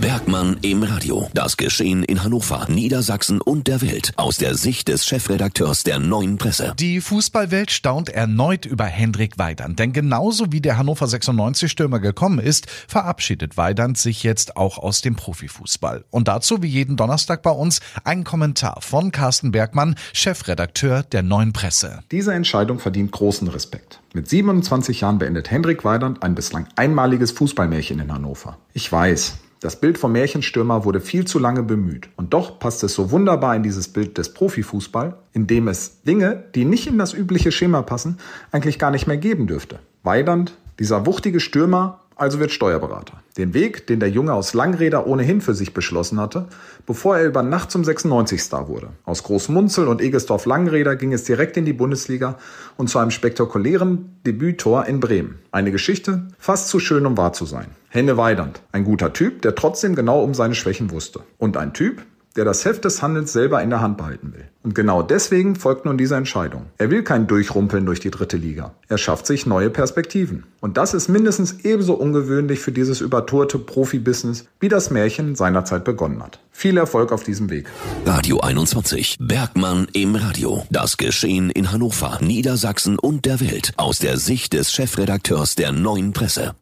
Bergmann im Radio. Das Geschehen in Hannover, Niedersachsen und der Welt aus der Sicht des Chefredakteurs der Neuen Presse. Die Fußballwelt staunt erneut über Hendrik Weidand, denn genauso wie der Hannover 96 Stürmer gekommen ist, verabschiedet Weidand sich jetzt auch aus dem Profifußball. Und dazu wie jeden Donnerstag bei uns ein Kommentar von Carsten Bergmann, Chefredakteur der Neuen Presse. Diese Entscheidung verdient großen Respekt. Mit 27 Jahren beendet Hendrik Weidand ein bislang einmaliges Fußballmärchen in Hannover. Ich weiß, das Bild vom Märchenstürmer wurde viel zu lange bemüht. Und doch passt es so wunderbar in dieses Bild des Profifußball, in dem es Dinge, die nicht in das übliche Schema passen, eigentlich gar nicht mehr geben dürfte. Weidand, dieser wuchtige Stürmer, also wird Steuerberater. Den Weg, den der Junge aus Langräder ohnehin für sich beschlossen hatte, bevor er über Nacht zum 96-Star wurde. Aus Großmunzel und Egesdorf Langräder ging es direkt in die Bundesliga und zu einem spektakulären Debüttor in Bremen. Eine Geschichte fast zu schön, um wahr zu sein. Henne Weidand, ein guter Typ, der trotzdem genau um seine Schwächen wusste. Und ein Typ, der das Heft des Handelns selber in der Hand behalten will. Und genau deswegen folgt nun diese Entscheidung. Er will kein Durchrumpeln durch die dritte Liga. Er schafft sich neue Perspektiven. Und das ist mindestens ebenso ungewöhnlich für dieses übertourte Profibusiness, wie das Märchen seinerzeit begonnen hat. Viel Erfolg auf diesem Weg. Radio 21. Bergmann im Radio. Das Geschehen in Hannover, Niedersachsen und der Welt aus der Sicht des Chefredakteurs der Neuen Presse.